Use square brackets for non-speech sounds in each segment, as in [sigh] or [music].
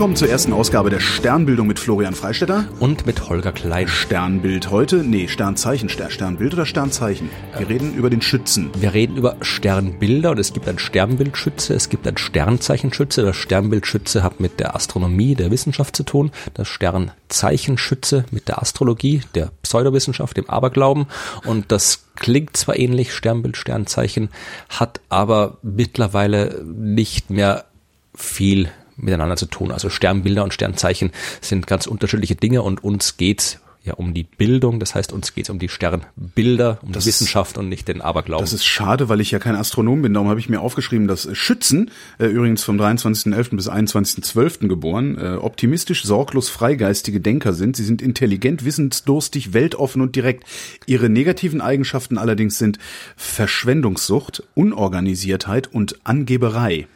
willkommen zur ersten Ausgabe der Sternbildung mit Florian Freistetter. Und mit Holger Klein. Sternbild heute, nee, Sternzeichen, Sternbild oder Sternzeichen? Wir reden über den Schützen. Wir reden über Sternbilder und es gibt ein Sternbildschütze, es gibt ein Sternzeichenschütze. Das Sternbildschütze hat mit der Astronomie, der Wissenschaft zu tun. Das Sternzeichenschütze mit der Astrologie, der Pseudowissenschaft, dem Aberglauben. Und das klingt zwar ähnlich, Sternbild, Sternzeichen, hat aber mittlerweile nicht mehr viel miteinander zu tun. Also Sternbilder und Sternzeichen sind ganz unterschiedliche Dinge und uns geht's ja um die Bildung, das heißt uns geht's um die Sternbilder, um das die Wissenschaft und nicht den Aberglauben. Das ist schade, weil ich ja kein Astronom bin, darum habe ich mir aufgeschrieben, dass Schützen, äh, übrigens vom 23.11. bis 21.12. geboren, äh, optimistisch, sorglos, freigeistige Denker sind. Sie sind intelligent, wissensdurstig, weltoffen und direkt. Ihre negativen Eigenschaften allerdings sind Verschwendungssucht, Unorganisiertheit und Angeberei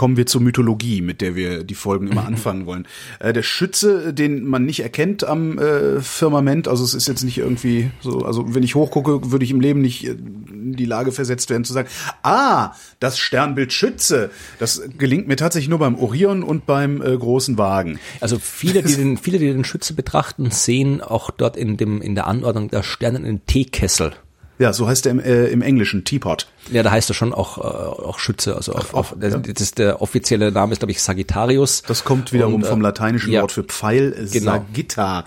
kommen wir zur Mythologie, mit der wir die Folgen immer [laughs] anfangen wollen. Äh, der Schütze, den man nicht erkennt am äh, Firmament, also es ist jetzt nicht irgendwie so, also wenn ich hochgucke, würde ich im Leben nicht äh, in die Lage versetzt werden zu sagen, ah, das Sternbild Schütze, das gelingt mir tatsächlich nur beim Orion und beim äh, großen Wagen. Also viele, die [laughs] den, viele, die den Schütze betrachten, sehen auch dort in dem, in der Anordnung der Sterne einen Teekessel. Ja, so heißt er im, äh, im Englischen, Teapot. Ja, da heißt er schon auch, äh, auch Schütze. Also auf, auf, ja. das ist der offizielle Name ist, glaube ich, Sagittarius. Das kommt wiederum Und, äh, vom lateinischen ja, Wort für Pfeil, genau. Sagitta.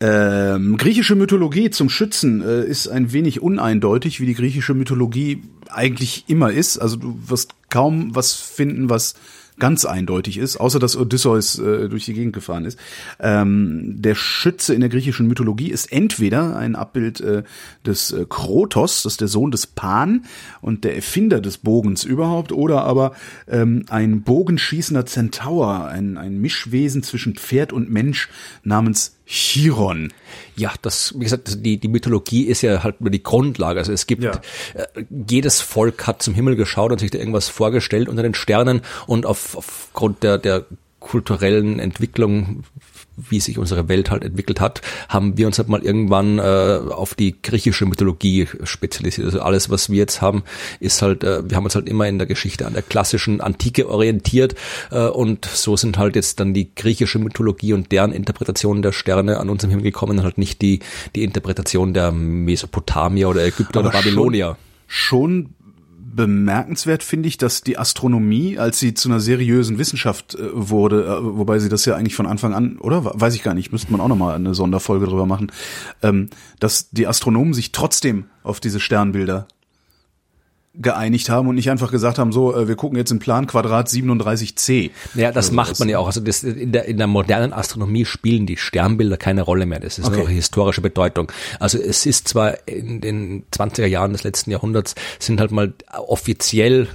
Ähm, griechische Mythologie zum Schützen äh, ist ein wenig uneindeutig, wie die griechische Mythologie eigentlich immer ist. Also du wirst kaum was finden, was ganz eindeutig ist, außer dass Odysseus äh, durch die Gegend gefahren ist. Ähm, der Schütze in der griechischen Mythologie ist entweder ein Abbild äh, des äh, Krotos, das ist der Sohn des Pan und der Erfinder des Bogens überhaupt, oder aber ähm, ein bogenschießender Zentaur, ein, ein Mischwesen zwischen Pferd und Mensch namens Chiron. Ja, das, wie gesagt, die, die Mythologie ist ja halt nur die Grundlage. Also es gibt, ja. äh, jedes Volk hat zum Himmel geschaut und sich da irgendwas vorgestellt unter den Sternen und auf, aufgrund der, der kulturellen Entwicklung wie sich unsere Welt halt entwickelt hat, haben wir uns halt mal irgendwann äh, auf die griechische Mythologie spezialisiert. Also alles, was wir jetzt haben, ist halt, äh, wir haben uns halt immer in der Geschichte an der klassischen Antike orientiert äh, und so sind halt jetzt dann die griechische Mythologie und deren Interpretationen der Sterne an unserem Himmel gekommen und halt nicht die, die Interpretation der Mesopotamier oder Ägypter Aber oder Babylonier. Schon, schon bemerkenswert finde ich, dass die Astronomie, als sie zu einer seriösen Wissenschaft äh, wurde, äh, wobei sie das ja eigentlich von Anfang an, oder? Weiß ich gar nicht, müsste man auch nochmal eine Sonderfolge drüber machen, ähm, dass die Astronomen sich trotzdem auf diese Sternbilder geeinigt haben und nicht einfach gesagt haben, so, äh, wir gucken jetzt im Plan Quadrat 37c. Ja, das macht man ja auch. Also das, in, der, in der modernen Astronomie spielen die Sternbilder keine Rolle mehr. Das ist okay. nur historische Bedeutung. Also es ist zwar in den 20er Jahren des letzten Jahrhunderts sind halt mal offiziell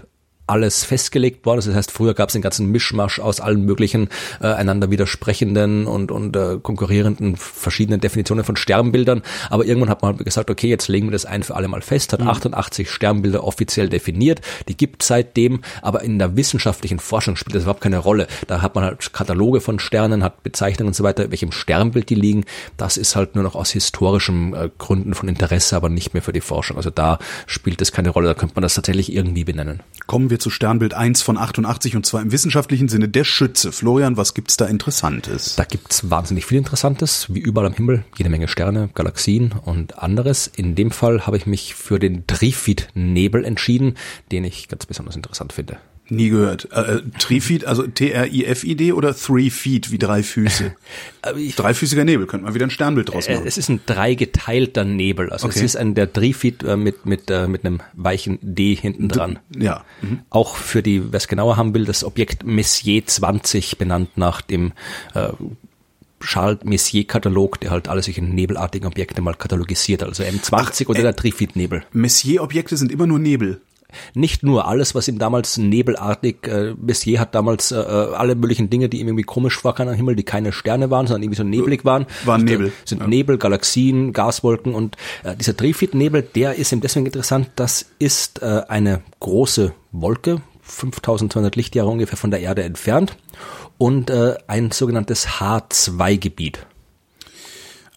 alles festgelegt worden. Das heißt, früher gab es den ganzen Mischmasch aus allen möglichen äh, einander widersprechenden und, und äh, konkurrierenden verschiedenen Definitionen von Sternbildern. Aber irgendwann hat man gesagt, okay, jetzt legen wir das ein für alle mal fest, hat mhm. 88 Sternbilder offiziell definiert. Die gibt seitdem, aber in der wissenschaftlichen Forschung spielt das überhaupt keine Rolle. Da hat man halt Kataloge von Sternen, hat Bezeichnungen und so weiter, welchem Sternbild die liegen. Das ist halt nur noch aus historischen äh, Gründen von Interesse, aber nicht mehr für die Forschung. Also da spielt das keine Rolle. Da könnte man das tatsächlich irgendwie benennen. Kommen wir zu Sternbild 1 von 88 und zwar im wissenschaftlichen Sinne der Schütze. Florian, was gibt's da Interessantes? Da gibt's wahnsinnig viel Interessantes, wie überall am Himmel, jede Menge Sterne, Galaxien und anderes. In dem Fall habe ich mich für den Trifid-Nebel entschieden, den ich ganz besonders interessant finde. Nie gehört. Äh, äh Trifid, also T-R-I-F-I-D oder Three Feet wie drei Füße? [laughs] Dreifüßiger Nebel, könnte man wieder ein Sternbild draus machen. Es ist ein dreigeteilter Nebel. Also okay. es ist ein der Trifid äh, mit, mit, äh, mit einem weichen D hinten dran. Ja. Mhm. Auch für die, wer es genauer haben will, das Objekt Messier 20 benannt nach dem äh, Charles Messier-Katalog, der halt alle solche nebelartigen Objekte mal katalogisiert, also M20 Ach, oder äh, der Trifid-Nebel. Messier-Objekte sind immer nur Nebel. Nicht nur alles, was ihm damals nebelartig, äh, Messier hat damals äh, äh, alle möglichen Dinge, die ihm irgendwie komisch vorkamen am Himmel, die keine Sterne waren, sondern irgendwie so neblig waren. Waren Nebel. Sind ja. Nebel, Galaxien, Gaswolken und äh, dieser Trifid-Nebel, der ist ihm deswegen interessant, das ist äh, eine große Wolke, 5200 Lichtjahre ungefähr von der Erde entfernt und äh, ein sogenanntes H2-Gebiet.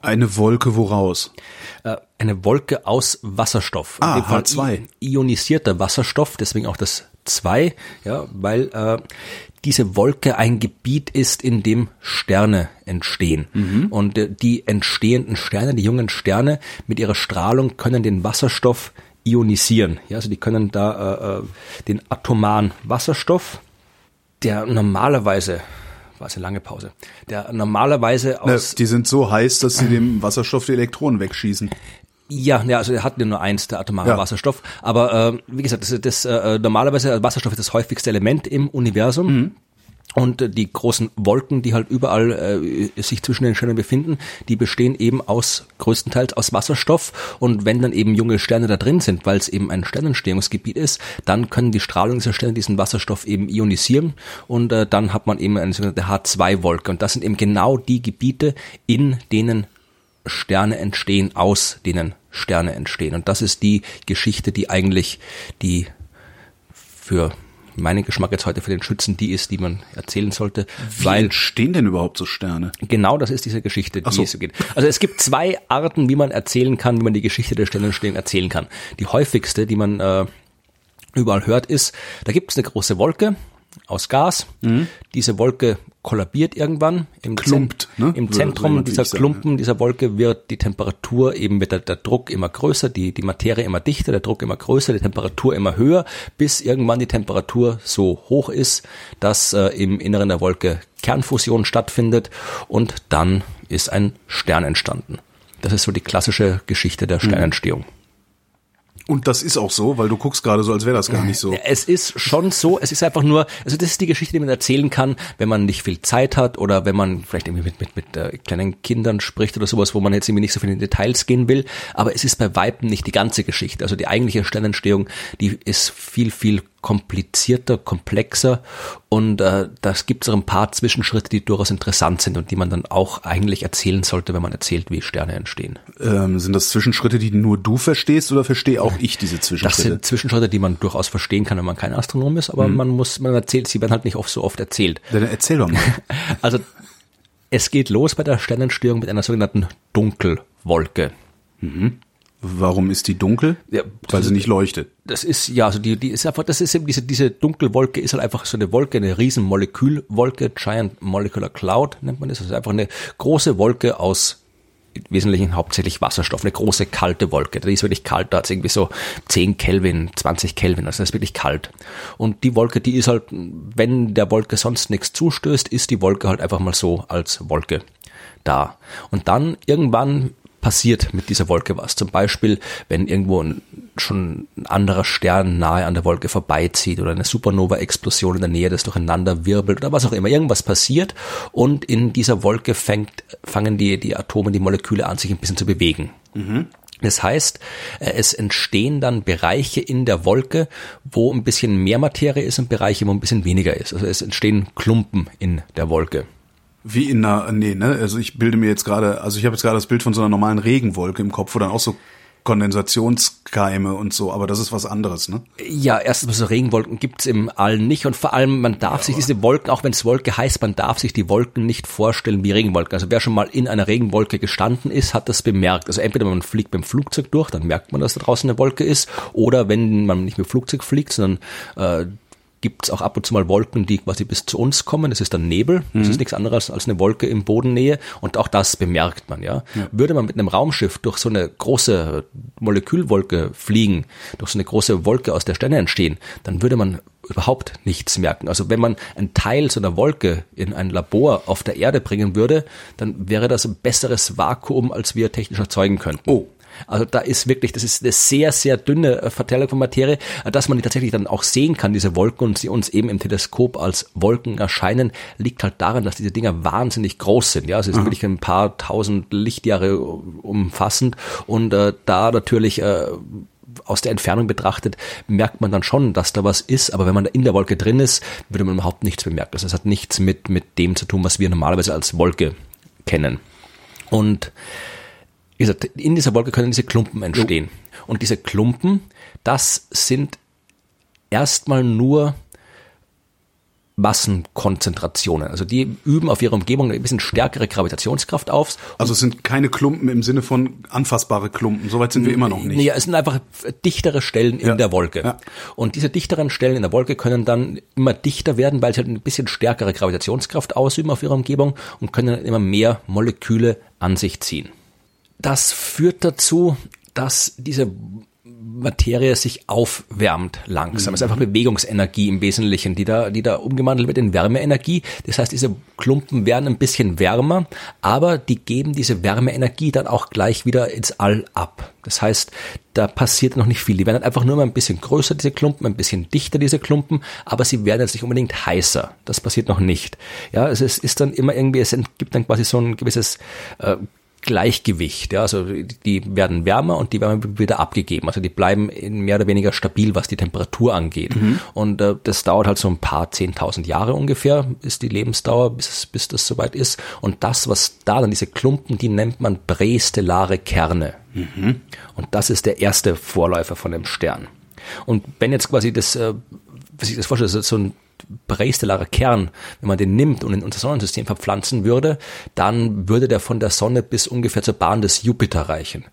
Eine Wolke woraus? Äh, eine Wolke aus Wasserstoff. Ah, H2. Ionisierter Wasserstoff, deswegen auch das H2, ja, weil äh, diese Wolke ein Gebiet ist, in dem Sterne entstehen. Mhm. Und äh, die entstehenden Sterne, die jungen Sterne mit ihrer Strahlung können den Wasserstoff ionisieren. Ja, also die können da äh, äh den atomaren Wasserstoff, der normalerweise war es eine lange Pause. Der normalerweise aus. Ne, die sind so heiß, dass sie dem Wasserstoff die Elektronen wegschießen. Ja, ja, also er hat nur eins, der atomare ja. Wasserstoff. Aber äh, wie gesagt, das, das äh, normalerweise Wasserstoff ist das häufigste Element im Universum. Mhm. Und äh, die großen Wolken, die halt überall äh, sich zwischen den Sternen befinden, die bestehen eben aus größtenteils aus Wasserstoff. Und wenn dann eben junge Sterne da drin sind, weil es eben ein Sternentstehungsgebiet ist, dann können die Strahlung dieser Sterne diesen Wasserstoff eben ionisieren und äh, dann hat man eben eine sogenannte H2-Wolke. Und das sind eben genau die Gebiete, in denen Sterne entstehen, aus denen Sterne entstehen. Und das ist die Geschichte, die eigentlich die für meinen Geschmack jetzt heute für den Schützen die ist, die man erzählen sollte. Wie weil entstehen denn überhaupt so Sterne? Genau, das ist diese Geschichte, die so. es so geht. Also es gibt zwei Arten, wie man erzählen kann, wie man die Geschichte der Sternentstehung erzählen kann. Die häufigste, die man äh, überall hört, ist, da gibt es eine große Wolke aus Gas. Mhm. Diese Wolke kollabiert irgendwann. Im, Klumpt, ne? im Zentrum dieser Klumpen, ja. dieser Wolke wird die Temperatur eben wird der, der, Druck immer größer, die, die Materie immer dichter, der Druck immer größer, die Temperatur immer höher, bis irgendwann die Temperatur so hoch ist, dass äh, im Inneren der Wolke Kernfusion stattfindet und dann ist ein Stern entstanden. Das ist so die klassische Geschichte der mhm. Sternentstehung. Mhm. Und das ist auch so, weil du guckst gerade so, als wäre das gar nicht so. Es ist schon so, es ist einfach nur, also das ist die Geschichte, die man erzählen kann, wenn man nicht viel Zeit hat oder wenn man vielleicht irgendwie mit, mit, mit äh, kleinen Kindern spricht oder sowas, wo man jetzt irgendwie nicht so viel in Details gehen will. Aber es ist bei Weitem nicht die ganze Geschichte. Also die eigentliche Sternentstehung, die ist viel, viel komplizierter, komplexer und äh, das gibt es auch ein paar Zwischenschritte, die durchaus interessant sind und die man dann auch eigentlich erzählen sollte, wenn man erzählt, wie Sterne entstehen. Ähm, sind das Zwischenschritte, die nur du verstehst oder verstehe auch ich diese Zwischenschritte? Das sind Zwischenschritte, die man durchaus verstehen kann, wenn man kein Astronom ist, aber mhm. man muss, man erzählt, sie werden halt nicht oft so oft erzählt. Dann erzähl doch [laughs] mal. also es geht los bei der Sternentstehung mit einer sogenannten Dunkelwolke. Mhm. Warum ist die dunkel? Ja, Weil sie nicht leuchtet. Das ist, ja, also die, die ist einfach, das ist eben diese, diese Dunkelwolke ist halt einfach so eine Wolke, eine riesen Molekülwolke, Giant Molecular Cloud nennt man das. Also einfach eine große Wolke aus im Wesentlichen hauptsächlich Wasserstoff, eine große kalte Wolke. Die ist wirklich kalt, da hat irgendwie so 10 Kelvin, 20 Kelvin, also das ist wirklich kalt. Und die Wolke, die ist halt, wenn der Wolke sonst nichts zustößt, ist die Wolke halt einfach mal so als Wolke da. Und dann irgendwann passiert mit dieser Wolke was. Zum Beispiel, wenn irgendwo ein, schon ein anderer Stern nahe an der Wolke vorbeizieht oder eine Supernova-Explosion in der Nähe das durcheinander wirbelt oder was auch immer. Irgendwas passiert und in dieser Wolke fängt, fangen die, die Atome, die Moleküle an, sich ein bisschen zu bewegen. Mhm. Das heißt, äh, es entstehen dann Bereiche in der Wolke, wo ein bisschen mehr Materie ist und Bereiche, wo ein bisschen weniger ist. Also es entstehen Klumpen in der Wolke. Wie in einer, nee, ne, also ich bilde mir jetzt gerade, also ich habe jetzt gerade das Bild von so einer normalen Regenwolke im Kopf, wo dann auch so Kondensationskeime und so, aber das ist was anderes, ne? Ja, erstens so Regenwolken gibt's im All nicht und vor allem, man darf ja, sich diese Wolken, auch wenn es Wolke heißt, man darf sich die Wolken nicht vorstellen wie Regenwolken. Also wer schon mal in einer Regenwolke gestanden ist, hat das bemerkt. Also entweder man fliegt beim Flugzeug durch, dann merkt man, dass da draußen eine Wolke ist, oder wenn man nicht mit Flugzeug fliegt, sondern äh, gibt es auch ab und zu mal Wolken, die quasi bis zu uns kommen. Das ist dann Nebel. Das mhm. ist nichts anderes als eine Wolke im Bodennähe. Und auch das bemerkt man, ja. ja. Würde man mit einem Raumschiff durch so eine große Molekülwolke fliegen, durch so eine große Wolke aus der Sterne entstehen, dann würde man überhaupt nichts merken. Also wenn man einen Teil so einer Wolke in ein Labor auf der Erde bringen würde, dann wäre das ein besseres Vakuum, als wir technisch erzeugen könnten. Oh. Also da ist wirklich, das ist eine sehr, sehr dünne äh, Verteilung von Materie, äh, dass man die tatsächlich dann auch sehen kann, diese Wolken, und sie uns eben im Teleskop als Wolken erscheinen, liegt halt daran, dass diese Dinger wahnsinnig groß sind. Ja, also es ist mhm. wirklich ein paar tausend Lichtjahre umfassend und äh, da natürlich äh, aus der Entfernung betrachtet, merkt man dann schon, dass da was ist, aber wenn man da in der Wolke drin ist, würde man überhaupt nichts bemerken. Also es hat nichts mit, mit dem zu tun, was wir normalerweise als Wolke kennen. Und wie gesagt, in dieser Wolke können diese Klumpen entstehen. Und diese Klumpen, das sind erstmal nur Massenkonzentrationen. Also die üben auf ihre Umgebung ein bisschen stärkere Gravitationskraft auf. Also es sind keine Klumpen im Sinne von anfassbare Klumpen. Soweit sind wir immer noch nicht. Nee, es sind einfach dichtere Stellen in Ja. der Wolke. Ja. Und diese dichteren Stellen in der Wolke können dann immer dichter werden, weil sie halt ein bisschen stärkere Gravitationskraft ausüben auf ihre Umgebung und können dann immer mehr Moleküle an sich ziehen. Das führt dazu, dass diese Materie sich aufwärmt langsam. Es ist einfach Bewegungsenergie im Wesentlichen, die da, die da umgewandelt wird in Wärmeenergie. Das heißt, diese Klumpen werden ein bisschen wärmer, aber die geben diese Wärmeenergie dann auch gleich wieder ins All ab. Das heißt, da passiert noch nicht viel. Die werden einfach nur mal ein bisschen größer, diese Klumpen, ein bisschen dichter, diese Klumpen, aber sie werden jetzt nicht unbedingt heißer. Das passiert noch nicht. Ja, es ist dann immer irgendwie, es gibt dann quasi so ein gewisses äh, Gleichgewicht. Ja, also die werden wärmer und die wird wieder abgegeben. Also die bleiben mehr oder weniger stabil, was die Temperatur angeht. Und äh, das dauert halt so ein paar zehntausend Jahre ungefähr, ist die Lebensdauer, bis, bis das soweit ist. Und das, was da dann, diese Klumpen, die nennt man prästellare Kerne. Und das ist der erste Vorläufer von dem Stern. Und wenn jetzt quasi das, äh, was ich das vorstelle, so ein prästellarer Kern, wenn man den nimmt und in unser Sonnensystem verpflanzen würde, dann würde der von der Sonne bis ungefähr zur Bahn des Jupiter reichen.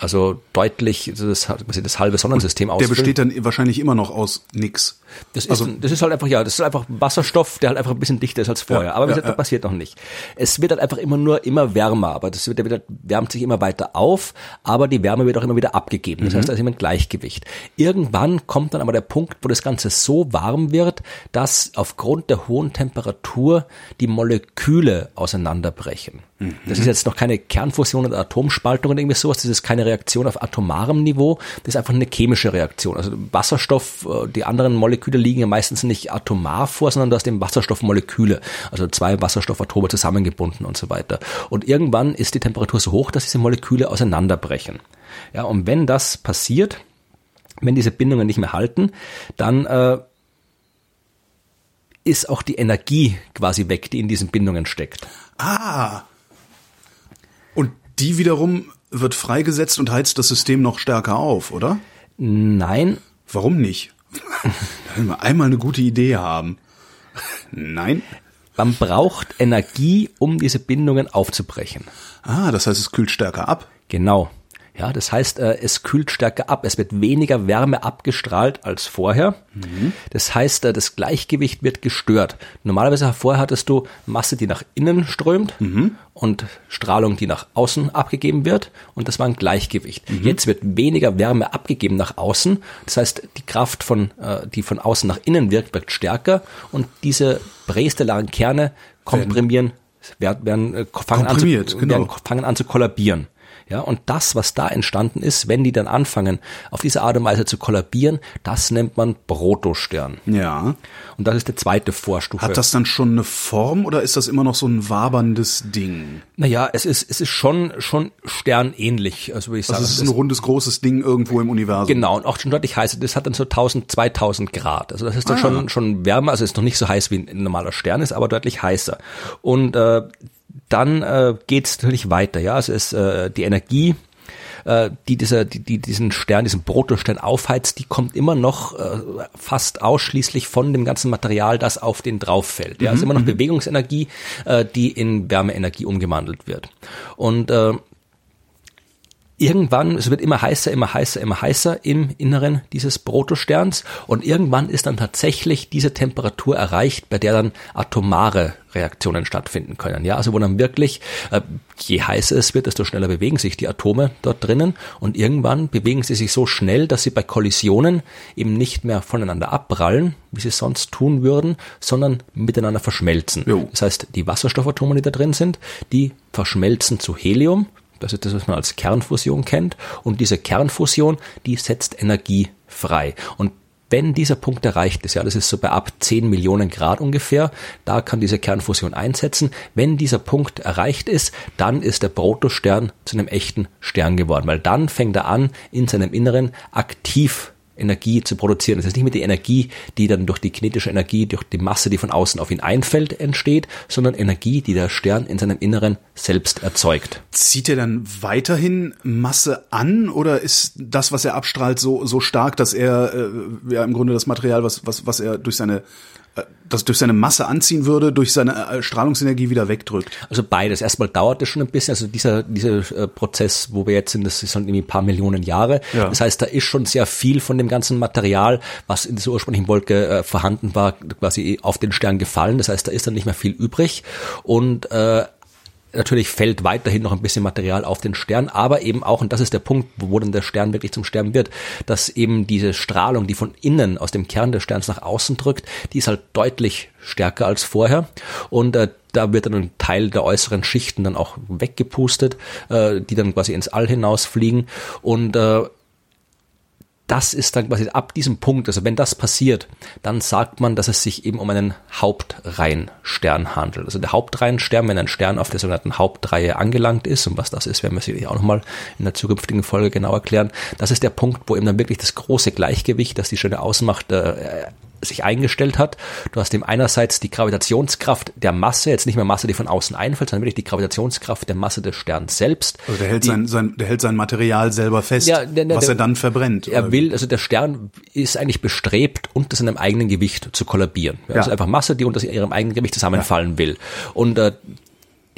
Also deutlich das, das halbe Sonnensystem Der ausfüllen. besteht dann wahrscheinlich immer noch aus nix. Das ist, Also- das ist halt einfach, ja, das ist einfach Wasserstoff, der halt einfach ein bisschen dichter ist als vorher. Ja, aber wie ja, gesagt, ja. das passiert noch nicht. Es wird halt einfach immer nur immer wärmer, aber das wird, der wird, wärmt sich immer weiter auf, aber die Wärme wird auch immer wieder abgegeben. Das heißt, da ist immer ein Gleichgewicht. Irgendwann kommt dann aber der Punkt, wo das Ganze so warm wird, dass aufgrund der hohen Temperatur die Moleküle auseinanderbrechen. Das ist jetzt noch keine Kernfusion oder Atomspaltung oder irgendwie sowas. Das ist keine Reaktion auf atomarem Niveau. Das ist einfach eine chemische Reaktion. Also Wasserstoff, äh, die anderen Moleküle liegen ja meistens nicht atomar vor, sondern du hast eben Wasserstoffmoleküle. Also zwei Wasserstoffatome zusammengebunden und so weiter. Und irgendwann ist die Temperatur so hoch, dass diese Moleküle auseinanderbrechen. Ja, und wenn das passiert, wenn diese Bindungen nicht mehr halten, dann äh, ist auch die Energie quasi weg, die in diesen Bindungen steckt. Ah. Die wiederum wird freigesetzt und heizt das System noch stärker auf, oder? Nein, Warum nicht? [laughs] Wenn wir einmal eine gute Idee haben. Nein. man braucht Energie, um diese Bindungen aufzubrechen. Ah, das heißt, es kühlt stärker ab. Genau. Ja, das heißt, äh, es kühlt stärker ab. Es wird weniger Wärme abgestrahlt als vorher. Das heißt, äh, das Gleichgewicht wird gestört. Normalerweise vorher hattest du Masse, die nach innen strömt und Strahlung, die nach außen abgegeben wird. Und das war ein Gleichgewicht. Jetzt wird weniger Wärme abgegeben nach außen. Das heißt, die Kraft, von, äh, die von außen nach innen wirkt, wird stärker. Und diese prästellaren Kerne komprimieren, werden, werden, äh, fangen, an zu, genau. werden fangen an zu kollabieren. Ja, und das, was da entstanden ist, wenn die dann anfangen, auf diese Art und Weise zu kollabieren, das nennt man Protostern. Ja. Und das ist die zweite Vorstufe. Hat das dann schon eine Form oder ist das immer noch so ein waberndes Ding? naja, es ist, es ist schon, schon sternähnlich, also würde ich sagen. Also es ist ein rundes, großes Ding irgendwo im Universum. Genau, und auch schon deutlich heißer. Das hat dann so 1000, 2000 Grad. Also das ist dann Ah. schon, schon wärmer. Also es ist noch nicht so heiß wie ein normaler Stern ist, aber deutlich heißer. Und äh, dann äh, geht es natürlich weiter. Ja, also es äh, die Energie äh, die, dieser, die, die diesen Stern, diesen Protostern aufheizt, die kommt immer noch äh, fast ausschließlich von dem ganzen Material, das auf den drauf fällt. Ja, es ist immer noch Bewegungsenergie, äh, die in Wärmeenergie umgewandelt wird. Und äh, irgendwann, es wird immer heißer, immer heißer, immer heißer im Inneren dieses Protosterns und irgendwann ist dann tatsächlich diese Temperatur erreicht, bei der dann atomare Reaktionen stattfinden können. Ja, also wo dann wirklich, äh, je heißer es wird, desto schneller bewegen sich die Atome dort drinnen und irgendwann bewegen sie sich so schnell, dass sie bei Kollisionen eben nicht mehr voneinander abprallen, wie sie sonst tun würden, sondern miteinander verschmelzen. Jo. Das heißt, die Wasserstoffatome, die da drin sind, die verschmelzen zu Helium. Das ist das, was man als Kernfusion kennt. Und diese Kernfusion, die setzt Energie frei. Und wenn dieser Punkt erreicht ist, ja, das ist so bei ab 10 Millionen Grad ungefähr, da kann diese Kernfusion einsetzen. Wenn dieser Punkt erreicht ist, dann ist der Protostern zu einem echten Stern geworden, weil dann fängt er an, in seinem Inneren aktiv Energie zu produzieren. Das ist nicht mehr die Energie, die dann durch die kinetische Energie, durch die Masse, die von außen auf ihn einfällt, entsteht, sondern Energie, die der Stern in seinem Inneren selbst erzeugt. Zieht er dann weiterhin Masse an oder ist das, was er abstrahlt, so, so stark, dass er äh, ja im Grunde das Material, was, was, was er durch seine das durch seine Masse anziehen würde, durch seine äh, Strahlungsenergie wieder wegdrückt. Also beides. Erstmal dauert es schon ein bisschen, also dieser, dieser äh, Prozess, wo wir jetzt sind, das ist halt irgendwie ein paar Millionen Jahre. Ja. Das heißt, da ist schon sehr viel von dem ganzen Material, was in dieser ursprünglichen Wolke äh, vorhanden war, quasi auf den Stern gefallen. Das heißt, da ist dann nicht mehr viel übrig. Und äh, Natürlich fällt weiterhin noch ein bisschen Material auf den Stern, aber eben auch, und das ist der Punkt, wo dann der Stern wirklich zum Sterben wird, dass eben diese Strahlung, die von innen aus dem Kern des Sterns nach außen drückt, die ist halt deutlich stärker als vorher. Und äh, da wird dann ein Teil der äußeren Schichten dann auch weggepustet, äh, die dann quasi ins All hinausfliegen. Und äh, das ist dann quasi ab diesem Punkt, also wenn das passiert, dann sagt man, dass es sich eben um einen Hauptreihenstern handelt. Also der Hauptreihenstern, wenn ein Stern auf der sogenannten Hauptreihe angelangt ist, und was das ist, werden wir sicherlich auch nochmal in der zukünftigen Folge genau erklären, das ist der Punkt, wo eben dann wirklich das große Gleichgewicht, das die Sterne ausmacht, äh, sich eingestellt hat. Du hast eben einerseits die Gravitationskraft der Masse, jetzt nicht mehr Masse, die von außen einfällt, sondern wirklich die Gravitationskraft der Masse des Sterns selbst. Also der hält, die, sein, sein, der hält sein Material selber fest, ja, der, der, was er dann verbrennt. Er will, also der Stern ist eigentlich bestrebt, unter seinem eigenen Gewicht zu kollabieren. Ja, ja. Also einfach Masse, die unter ihrem eigenen Gewicht zusammenfallen will. Und äh,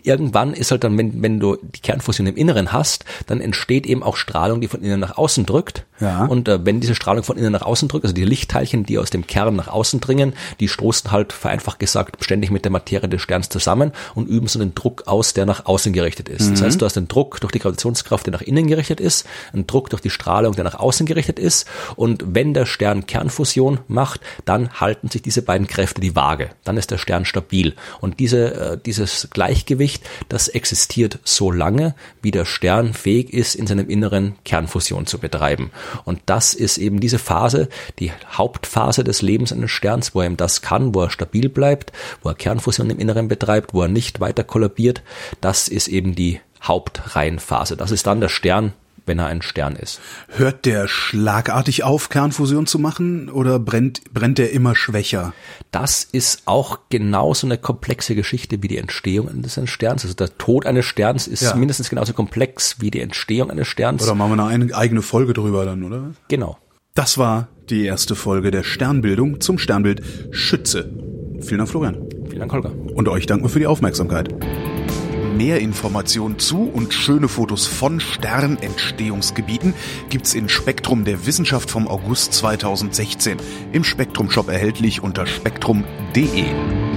irgendwann ist halt dann, wenn, wenn du die Kernfusion im Inneren hast, dann entsteht eben auch Strahlung, die von innen nach außen drückt. Ja. Und äh, wenn diese Strahlung von innen nach außen drückt, also die Lichtteilchen, die aus dem Kern nach außen dringen, die stoßen halt vereinfacht gesagt ständig mit der Materie des Sterns zusammen und üben so einen Druck aus, der nach außen gerichtet ist. Mhm. Das heißt, du hast einen Druck durch die Gravitationskraft, der nach innen gerichtet ist, einen Druck durch die Strahlung, der nach außen gerichtet ist. Und wenn der Stern Kernfusion macht, dann halten sich diese beiden Kräfte die Waage. Dann ist der Stern stabil. Und diese, äh, dieses Gleichgewicht Gleichgewicht, das existiert so lange, wie der Stern fähig ist, in seinem Inneren Kernfusion zu betreiben. Und das ist eben diese Phase, die Hauptphase des Lebens eines Sterns, wo er eben das kann, wo er stabil bleibt, wo er Kernfusion im Inneren betreibt, wo er nicht weiter kollabiert. Das ist eben die Hauptreihenphase. Das ist dann der Stern, wenn er ein Stern ist. Hört der schlagartig auf, Kernfusion zu machen oder brennt, brennt er immer schwächer? Das ist auch genauso eine komplexe Geschichte wie die Entstehung eines Sterns. Also der Tod eines Sterns ist ja. mindestens genauso komplex wie die Entstehung eines Sterns. Oder machen wir eine eigene Folge drüber dann, oder? Genau. Das war die erste Folge der Sternbildung zum Sternbild Schütze. Vielen Dank, Florian. Vielen Dank, Holger. Und euch danken wir für die Aufmerksamkeit. Mehr Informationen zu und schöne Fotos von Sternentstehungsgebieten gibt's in Spektrum der Wissenschaft vom August 2016 im Spektrum Shop erhältlich unter spektrum.de.